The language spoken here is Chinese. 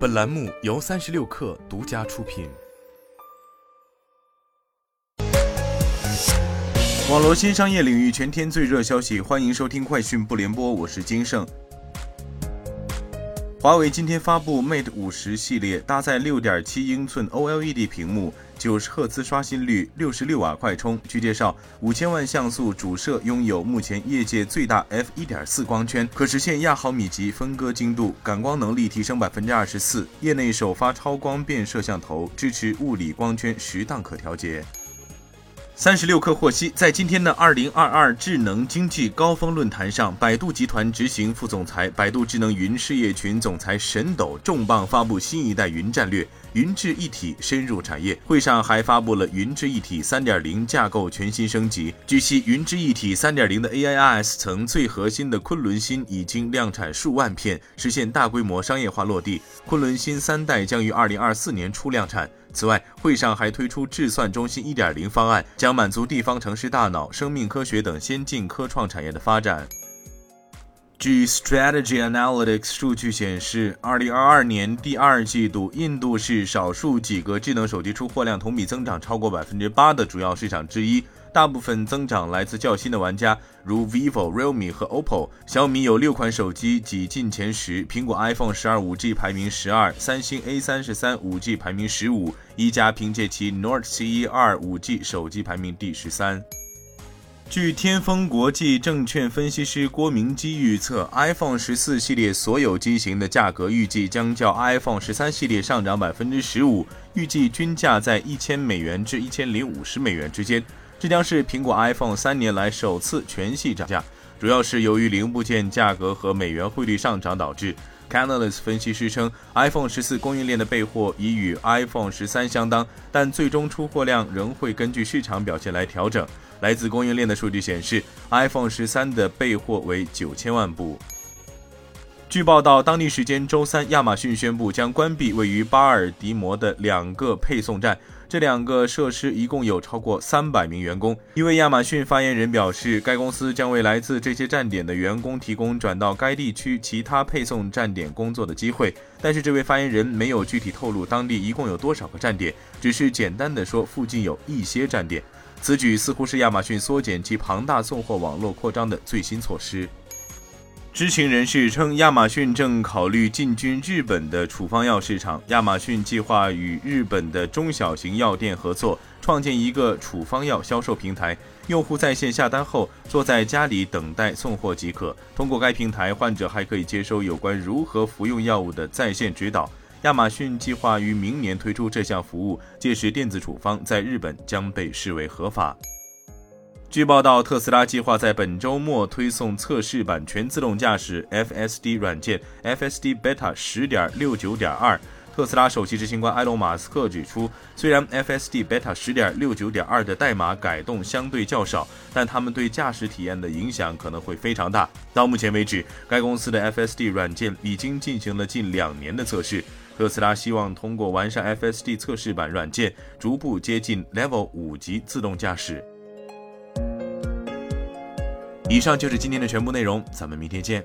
本栏目由三十六氪独家出品。网络新商业领域全天最热消息，欢迎收听快讯不联播，我是金盛。华为今天发布 Mate 五十系列，搭载六点七英寸 OLED 屏幕，九十赫兹刷新率，六十六瓦快充。据介绍，五千万像素主摄拥有目前业界最大 f 一点四光圈，可实现亚毫米级分割精度，感光能力提升百分之二十四，业内首发超光变摄像头，支持物理光圈十档可调节。三十六氪获悉，在今天的二零二二智能经济高峰论坛上，百度集团执行副总裁、百度智能云事业群总裁沈斗重磅发布新一代云战略“云智一体”深入产业。会上还发布了“云智一体三点零”架构全新升级。据悉，“云智一体三点零”的 AIIS 层最核心的昆仑芯已经量产数万片，实现大规模商业化落地。昆仑芯三代将于二零二四年初量产。此外，会上还推出智算中心1.0方案，将满足地方城市大脑、生命科学等先进科创产业的发展。据 Strategy Analytics 数据显示，2022年第二季度，印度是少数几个智能手机出货量同比增长超过百分之八的主要市场之一。大部分增长来自较新的玩家，如 vivo、realme 和 oppo。小米有六款手机挤进前十，苹果 iPhone 十二 5G 排名十二，三星 A 三十三 5G 排名十五，一加凭借其 Note 7 2 5G 手机排名第十三。据天风国际证券分析师郭明基预测，iPhone 十四系列所有机型的价格预计将较 iPhone 十三系列上涨百分之十五，预计均价在一千美元至一千零五十美元之间。这将是苹果 iPhone 三年来首次全系涨价，主要是由于零部件价格和美元汇率上涨导致。Canalys 分析师称，iPhone 十四供应链的备货已与 iPhone 十三相当，但最终出货量仍会根据市场表现来调整。来自供应链的数据显示，iPhone 十三的备货为九千万部。据报道，当地时间周三，亚马逊宣布将关闭位于巴尔的摩的两个配送站。这两个设施一共有超过三百名员工。一位亚马逊发言人表示，该公司将为来自这些站点的员工提供转到该地区其他配送站点工作的机会。但是，这位发言人没有具体透露当地一共有多少个站点，只是简单的说附近有一些站点。此举似乎是亚马逊缩减其庞大送货网络扩张的最新措施。知情人士称，亚马逊正考虑进军日本的处方药市场。亚马逊计划与日本的中小型药店合作，创建一个处方药销售平台。用户在线下单后，坐在家里等待送货即可。通过该平台，患者还可以接收有关如何服用药物的在线指导。亚马逊计划于明年推出这项服务，届时电子处方在日本将被视为合法。据报道，特斯拉计划在本周末推送测试版全自动驾驶 FSD 软件 FSD Beta 十点六九点二。特斯拉首席执行官埃隆·马斯克指出，虽然 FSD Beta 十点六九点二的代码改动相对较少，但他们对驾驶体验的影响可能会非常大。到目前为止，该公司的 FSD 软件已经进行了近两年的测试。特斯拉希望通过完善 FSD 测试版软件，逐步接近 Level 五级自动驾驶。以上就是今天的全部内容，咱们明天见。